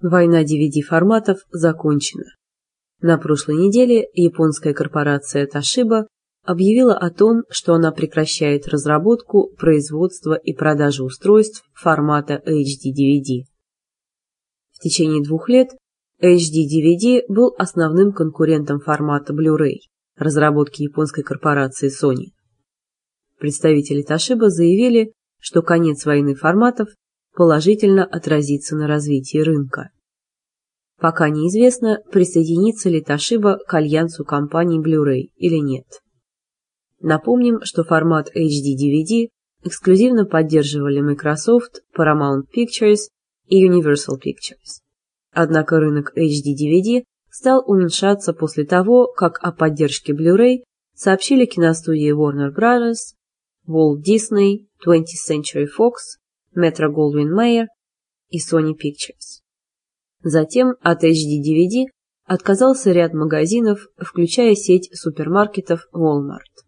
Война DVD-форматов закончена. На прошлой неделе японская корпорация Toshiba объявила о том, что она прекращает разработку, производство и продажу устройств формата HD-DVD. В течение двух лет HD-DVD был основным конкурентом формата Blu-ray, разработки японской корпорации Sony. Представители Toshiba заявили, что конец войны форматов положительно отразится на развитии рынка. Пока неизвестно, присоединится ли Toshiba к альянсу компаний Blu-ray или нет. Напомним, что формат HD-DVD эксклюзивно поддерживали Microsoft, Paramount Pictures и Universal Pictures. Однако рынок HD-DVD стал уменьшаться после того, как о поддержке Blu-ray сообщили киностудии Warner Bros., Walt Disney, 20th Century Fox, Metro-Goldwyn-Mayer и Sony Pictures. Затем от HD-DVD отказался ряд магазинов, включая сеть супермаркетов Walmart.